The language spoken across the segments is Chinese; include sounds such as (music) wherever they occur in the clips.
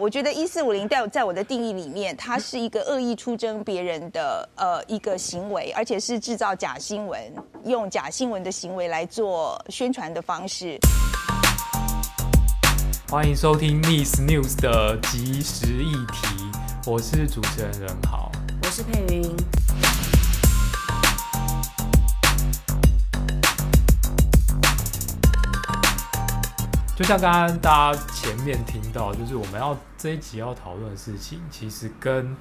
我觉得一四五零在在我的定义里面，它是一个恶意出征别人的呃一个行为，而且是制造假新闻，用假新闻的行为来做宣传的方式。欢迎收听 Miss News 的即时议题，我是主持人任豪，我是佩云。就像刚刚大家前面听到，就是我们要这一集要讨论的事情，其实跟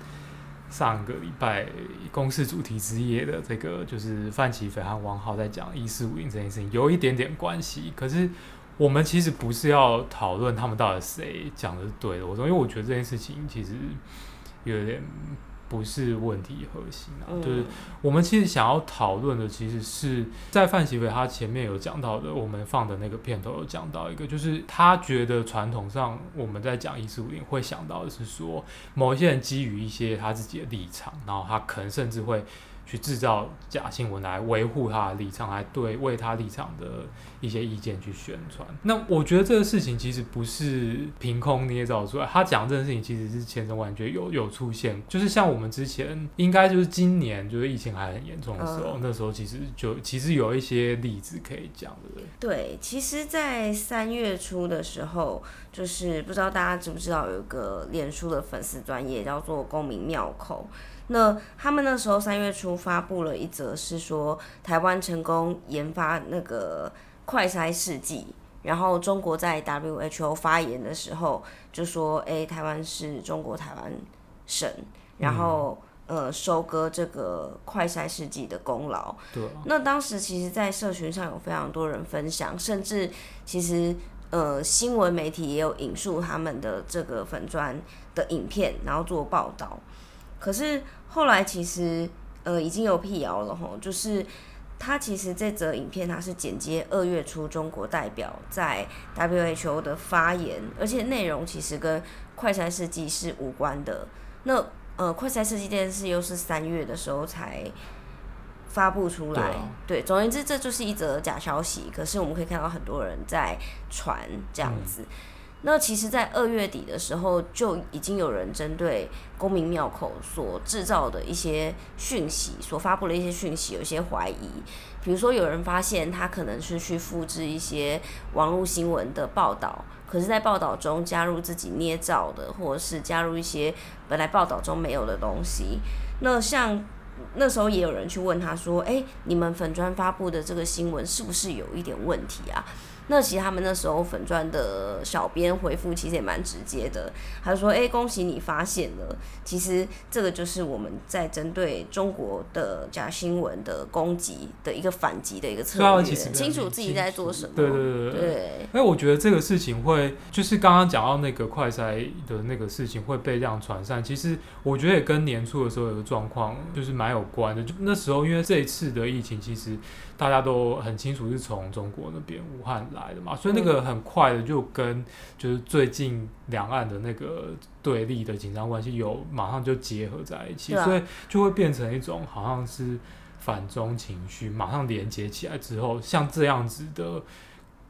上个礼拜公司主题之夜的这个就是范琪斐和汪浩在讲一四五零这件事情有一点点关系。可是我们其实不是要讨论他们到底谁讲的是对的，我说，因为我觉得这件事情其实有点。不是问题核心啊，嗯、就是我们其实想要讨论的，其实是在范喜伟他前面有讲到的，我们放的那个片头有讲到一个，就是他觉得传统上我们在讲一四五零会想到的是说，某一些人基于一些他自己的立场，然后他可能甚至会。去制造假新闻来维护他的立场，来对为他立场的一些意见去宣传。那我觉得这个事情其实不是凭空捏造出来，他讲这件事情其实是千真万确有有出现。就是像我们之前应该就是今年就是疫情还很严重的时候，嗯、那时候其实就其实有一些例子可以讲对不。对，对其实，在三月初的时候，就是不知道大家知不知道有一个脸书的粉丝专业叫做公民妙口。那他们那时候三月初发布了一则，是说台湾成功研发那个快筛试剂，然后中国在 WHO 发言的时候就说：“哎，台湾是中国台湾省，然后呃收割这个快筛试剂的功劳。”对。那当时其实，在社群上有非常多人分享，甚至其实呃新闻媒体也有引述他们的这个粉砖的影片，然后做报道。可是后来其实呃已经有辟谣了吼，就是他其实这则影片他是剪接二月初中国代表在 WHO 的发言，而且内容其实跟快餐设计是无关的。那呃快餐设计这件事又是三月的时候才发布出来，对，对，总而言之这就是一则假消息。可是我们可以看到很多人在传这样子。嗯那其实，在二月底的时候，就已经有人针对公民庙口所制造的一些讯息，所发布的一些讯息，有些怀疑。比如说，有人发现他可能是去复制一些网络新闻的报道，可是，在报道中加入自己捏造的，或者是加入一些本来报道中没有的东西。那像那时候也有人去问他说：“诶，你们粉专发布的这个新闻是不是有一点问题啊？”那其实他们那时候粉钻的小编回复其实也蛮直接的，他就说：“哎、欸，恭喜你发现了，其实这个就是我们在针对中国的假新闻的攻击的一个反击的一个策略，清楚自己在做什么。”对对对对。哎，我觉得这个事情会，就是刚刚讲到那个快筛的那个事情会被这样传散，其实我觉得也跟年初的时候有个状况就是蛮有关的。就那时候因为这一次的疫情，其实大家都很清楚是从中国那边武汉来。来的嘛，所以那个很快的就跟就是最近两岸的那个对立的紧张关系有马上就结合在一起，所以就会变成一种好像是反中情绪，马上连接起来之后，像这样子的。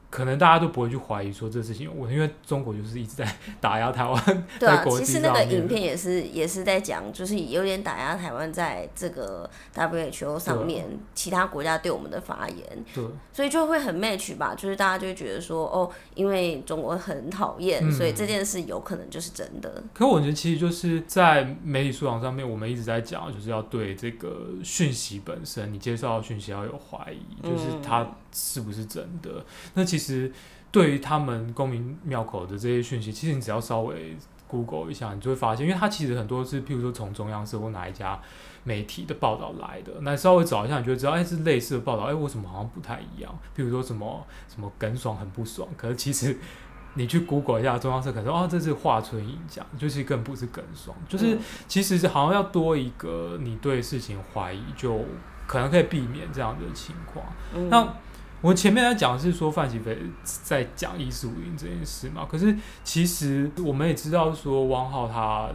可能大家都不会去怀疑说这事情有问题，因为中国就是一直在 (laughs) 打压台湾。对啊，其实那个影片也是也是在讲，就是有点打压台湾在这个 WHO 上面其他国家对我们的发言。对，所以就会很 match 吧，就是大家就会觉得说，哦，因为中国很讨厌，嗯，所以这件事有可能就是真的。可我觉得其实就是在媒体素养上面，我们一直在讲，就是要对这个讯息本身，你接受到讯息要有怀疑，就是它是不是真的。嗯，那其实。其实，对于他们公民庙口的这些讯息，其实你只要稍微 Google 一下，你就会发现，因为它其实很多是，譬如说从中央社或哪一家媒体的报道来的，那稍微找一下，你就会知道，哎，是类似的报道，哎，为什么好像不太一样？譬如说什么什么耿爽很不爽，可是其实你去 Google 一下中央社，可能说，哦，这是华春莹讲，就是更不是耿爽，就是其实好像要多一个你对事情怀疑，就可能可以避免这样的情况。嗯、那我前面在讲的是说范琪斐在讲一四五零这件事嘛，可是其实我们也知道说汪浩他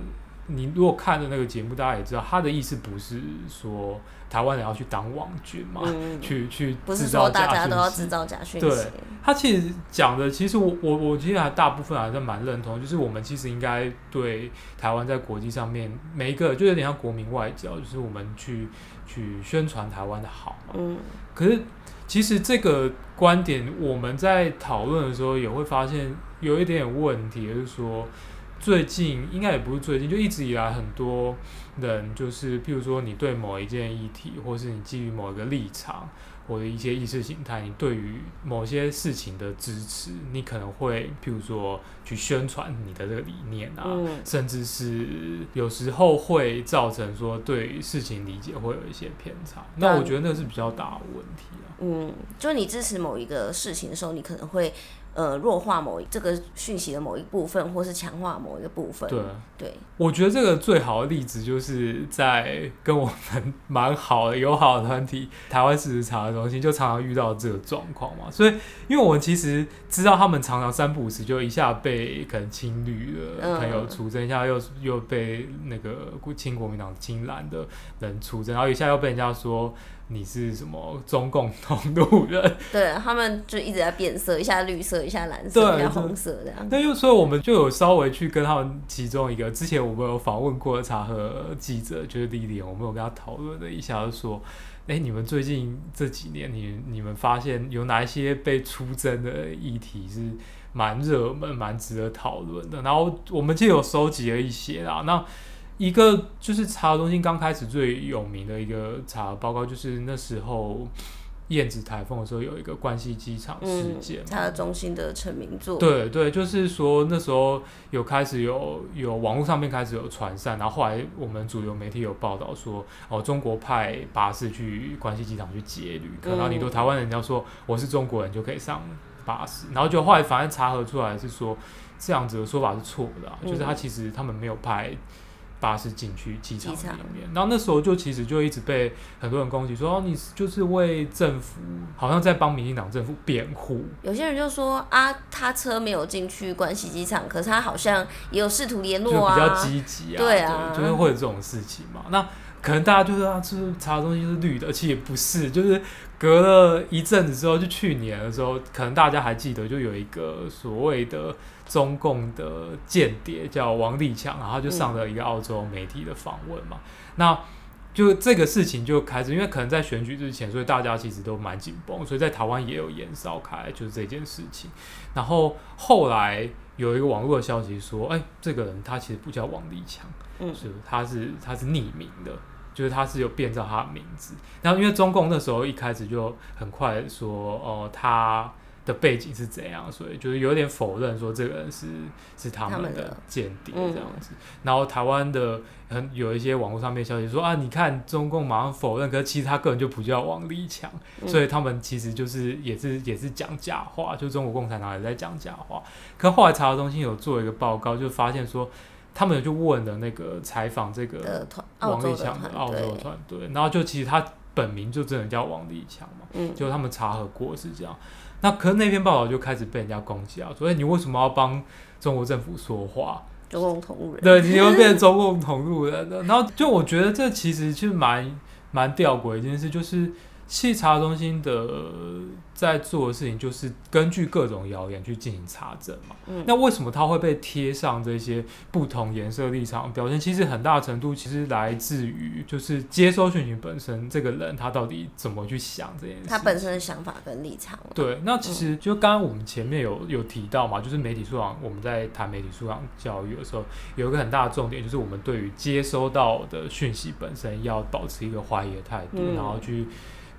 你如果看的那个节目，大家也知道，他的意思不是说台湾人要去当网军嘛，嗯、去去制造大家都要制造假讯息。对，他其实讲的，其实我我我其实还大部分还是蛮认同，就是我们其实应该对台湾在国际上面每一个，就有点像国民外交，就是我们去去宣传台湾的好嘛。嗯。可是其实这个观点，我们在讨论的时候也会发现有一点问题，就是说。最近应该也不是最近，就一直以来很多人就是，譬如说你对某一件议题，或是你基于某一个立场或者一些意识形态，你对于某些事情的支持，你可能会譬如说去宣传你的这个理念啊，嗯、甚至是有时候会造成说对事情理解会有一些偏差。那我觉得那是比较大的问题啊。嗯，就你支持某一个事情的时候，你可能会。呃，弱化某一这个讯息的某一部分，或是强化某一个部分。对对，我觉得这个最好的例子就是在跟我们 (laughs) 蛮好的友好的团体台湾事实查核中心，就常常遇到这个状况嘛。所以，因为我们其实知道他们常常三不五时就一下被可能亲绿的朋友出征，嗯、一下又又被那个亲国民党亲蓝的人出征，然后一下又被人家说。你是什么中共同路人？对，他们就一直在变色，一下绿色，一下蓝色，一下红色这样。那又所以我们就有稍微去跟他们其中一个之前我们有访问过的查核记者，就是莉莉，我们有跟他讨论了一下，就说：哎、欸，你们最近这几年，你你们发现有哪一些被出征的议题是蛮热门、蛮值得讨论的？然后我们就有收集了一些啦。那一个就是查核中心刚开始最有名的一个查核报告，就是那时候燕子台风的时候有一个关西机场事件，它的中心的成名作。对对，就是说那时候有开始有有网络上面开始有传散，然后后来我们主流媒体有报道说，哦，中国派巴士去关西机场去劫旅客，然后你都台湾人家说我是中国人就可以上巴士，然后就后来反正查核出来是说这样子的说法是错的，啊，就是他其实他们没有派。巴士进去机场里面，然后那时候就其实就一直被很多人攻击说，哦，你就是为政府，好像在帮民进党政府辩护。有些人就说啊，他车没有进去关西机场，可是他好像也有试图联络啊，就比较积极啊，对啊，對，就是会有这种事情嘛。那可能大家就说啊，就是查的东西是绿的，其实也不是，就是隔了一阵子之后，就去年的时候，可能大家还记得，就有一个所谓的。中共的间谍叫王立强，然后就上了一个澳洲媒体的访问嘛，嗯、那就这个事情就开始，因为可能在选举之前，所以大家其实都蛮紧绷，所以在台湾也有延烧开，就是这件事情。然后后来有一个网络的消息说，哎，这个人他其实不叫王立强，嗯，是他是他是匿名的，就是他是有变造他的名字。然后因为中共那时候一开始就很快说，哦、呃，他。的背景是怎样，所以就是有点否认说这个人是是他们的间谍这样子。嗯、然后台湾的很有一些网络上面消息说啊，你看中共马上否认，可是其实他个人就不叫王立强，嗯、所以他们其实就是也是也是讲假话，就中国共产党也在讲假话。可后来查核中心有做一个报告，就发现说他们有去问了那个采访这个王立强的澳洲团队，然后就其实他本名就真的叫王立强嘛，嗯，就他们查核过是这样。那可是那篇报道就开始被人家攻击啊，所以你为什么要帮中国政府说话？中共同路人，对，你会变 (laughs) 成中共同路人的。然后就我觉得这其实是蛮蛮吊诡一件事，就是。稽查中心的在做的事情就是根据各种谣言去进行查证嘛。嗯。那为什么它会被贴上这些不同颜色立场表现？其实很大程度其实来自于就是接收讯息本身这个人他到底怎么去想这件事。他本身的想法跟立场。对，那其实就刚刚我们前面有有提到嘛，就是媒体素养，我们在谈媒体素养教育的时候，有一个很大的重点就是我们对于接收到的讯息本身要保持一个怀疑的态度，嗯。然后去。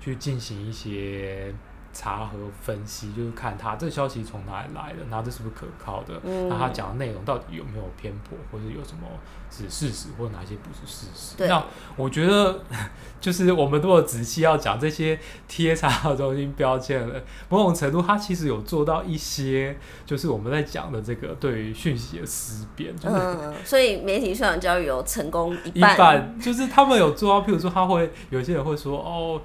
去进行一些查核分析，就是看他这个消息从哪里来的，然后这是不是可靠的，嗯、那他讲的内容到底有没有偏颇，或者有什么是事实，或者哪些不是事实。对那我觉得，(laughs) 就是我们如果仔细要讲这些贴查核中心标签了，某种程度，它其实有做到一些，就是我们在讲的这个对于讯息的思辨。就是、嗯，所以媒体素养教育有成功一半，一半就是他们有做到，譬如说，他会有些人会说，哦。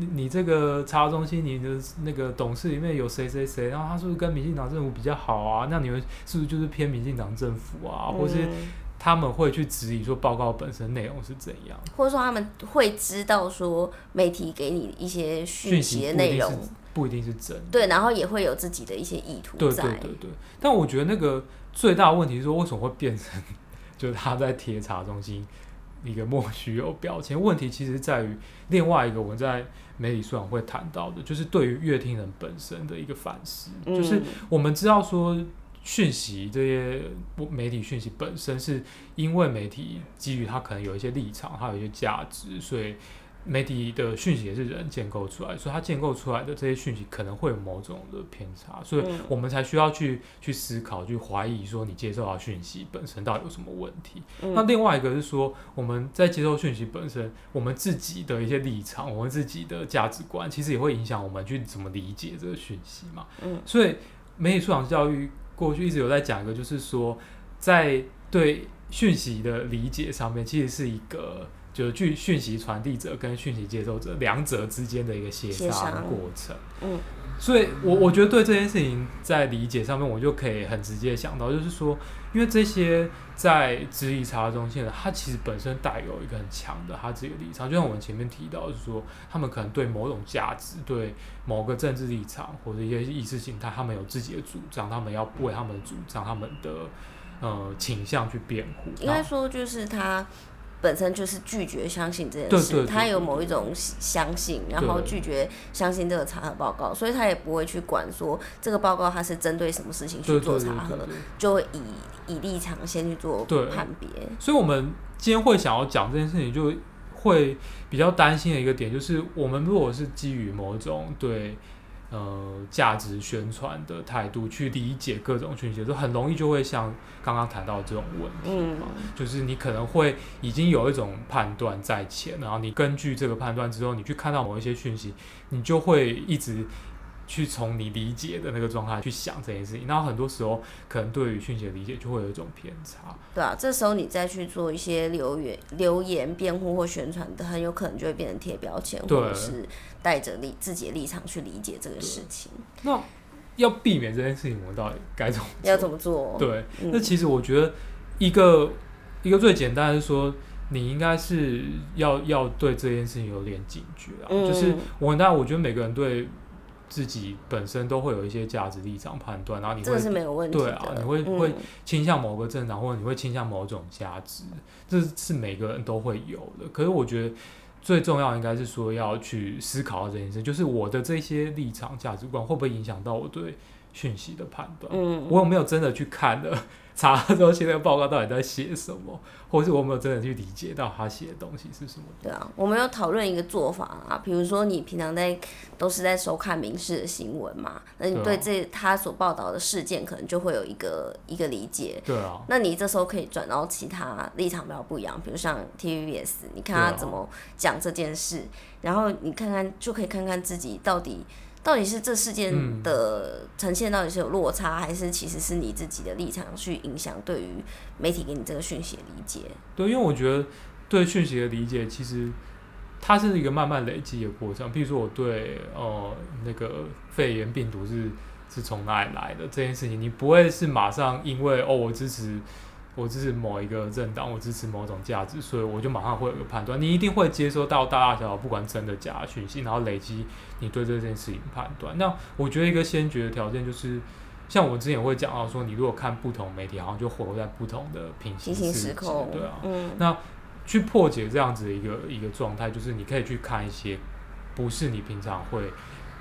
你你这个查中心，你的那个董事里面有谁谁谁，然后他是不是跟民进党政府比较好啊？那你们是不是就是偏民进党政府啊？嗯、或是他们会去质疑说报告本身内容是怎样，或者说他们会知道说媒体给你一些讯息的内容不一定是真的，对，然后也会有自己的一些意图在。对对对对。但我觉得那个最大的问题是说，为什么会变成 (laughs) 就是他在贴查中心一个莫须有标签？问题其实在于另外一个我们在媒体素养会谈到的，就是对于乐听人本身的一个反思，嗯、就是我们知道说。讯息这些媒体讯息本身是因为媒体基于它可能有一些立场，它有一些价值，所以媒体的讯息也是人建构出来，所以它建构出来的这些讯息可能会有某种的偏差，所以我们才需要去去思考，去怀疑说你接受到讯息本身到底有什么问题。那另外一个是说我们在接受讯息本身，我们自己的一些立场，我们自己的价值观，其实也会影响我们去怎么理解这个讯息嘛。所以媒体素养教育。过去一直有在讲一个，就是说，在对讯息的理解上面，其实是一个就是据讯息传递者跟讯息接收者两者之间的一个协商过程。嗯，所以我我觉得对这件事情在理解上面，我就可以很直接想到，就是说。因为这些在质疑查中心的，他其实本身带有一个很强的他自己的立场，就像我们前面提到，就是说他们可能对某种价值、对某个政治立场或者一些意识形态，他们有自己的主张，他们要为他们的主张、他们的呃倾向去辩护。应该说，就是他。本身就是拒绝相信这件事，他有某一种相信，然后拒绝相信这个查核报告，所以他也不会去管说这个报告他是针对什么事情去做查核，就会以以立场先去做判别。所以，我们今天会想要讲这件事情，就会比较担心的一个点，就是我们如果是基于某种对。呃，价值宣传的态度去理解各种讯息，就很容易就会像刚刚谈到这种问题嘛，嗯、就是你可能会已经有一种判断在前，然后你根据这个判断之后，你去看到某一些讯息，你就会一直。去从你理解的那个状态去想这件事情，然后很多时候可能对于讯息的理解就会有一种偏差。对啊，这时候你再去做一些留言、留言辩护或宣传的，很有可能就会变成贴标签，或者是带着立自己的立场去理解这个事情。那要避免这件事情，我们到底该怎么做？要怎么做？对，嗯、那其实我觉得一个一个最简单的是说，你应该是要要对这件事情有点警觉啊。嗯、就是我当然我觉得每个人对。自己本身都会有一些价值立场判断，然后你会是没有问题对啊，你会、嗯、会倾向某个政党，或者你会倾向某种价值，这是每个人都会有的。可是我觉得最重要应该是说要去思考这件事，就是我的这些立场价值观会不会影响到我对讯息的判断？嗯，我有没有真的去看了？(laughs) 查了之后，现在报告到底在写什么，或是我没有真的去理解到他写的东西是什么？对啊，我们要讨论一个做法啊，比如说你平常在都是在收看民事的新闻嘛，那你对这他所报道的事件可能就会有一个一个理解。对啊，那你这时候可以转到其他立场比较不一样，比如像 TVBS，你看他怎么讲这件事，然后你看看就可以看看自己到底。到底是这事件的呈现到底是有落差，嗯、还是其实是你自己的立场去影响对于媒体给你这个讯息的理解？对，因为我觉得对讯息的理解，其实它是一个慢慢累积的过程。比如说，我对哦、呃、那个肺炎病毒是是从哪里来的这件事情，你不会是马上因为哦我支持。我支持某一个政党，我支持某种价值，所以我就马上会有个判断。你一定会接收到大大小小不管真的假的讯息，然后累积你对这件事情判断。那我觉得一个先决的条件就是，像我之前会讲到说，你如果看不同媒体，好像就活在不同的平行时空，对啊。嗯。那去破解这样子的一个一个状态，就是你可以去看一些不是你平常会。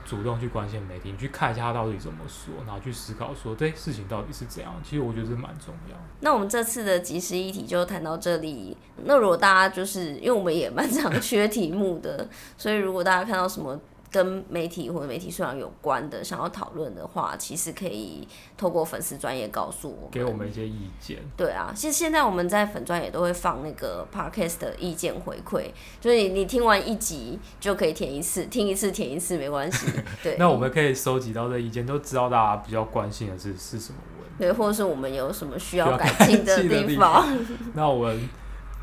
主动去关心媒体，你去看一下他到底怎么说，然后去思考说对事情到底是怎样。其实我觉得这蛮重要。那我们这次的即时议题就谈到这里。那如果大家就是因为我们也蛮常缺题目的，(laughs) 所以如果大家看到什么。跟媒体或者媒体素养有关的，想要讨论的话，其实可以透过粉丝专业告诉我们，给我们一些意见。对啊，其实现在我们在粉专也都会放那个 podcast 的意见回馈，就是你你听完一集就可以填一次，听一次填一次没关系。对，(laughs) 那我们可以收集到的意见，都知道大家比较关心的是是什么问题，对，或者是我们有什么需要改进的地方。那我们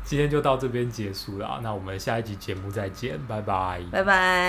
今天就到这边结束了，那我们下一集节目再见，拜拜，拜拜。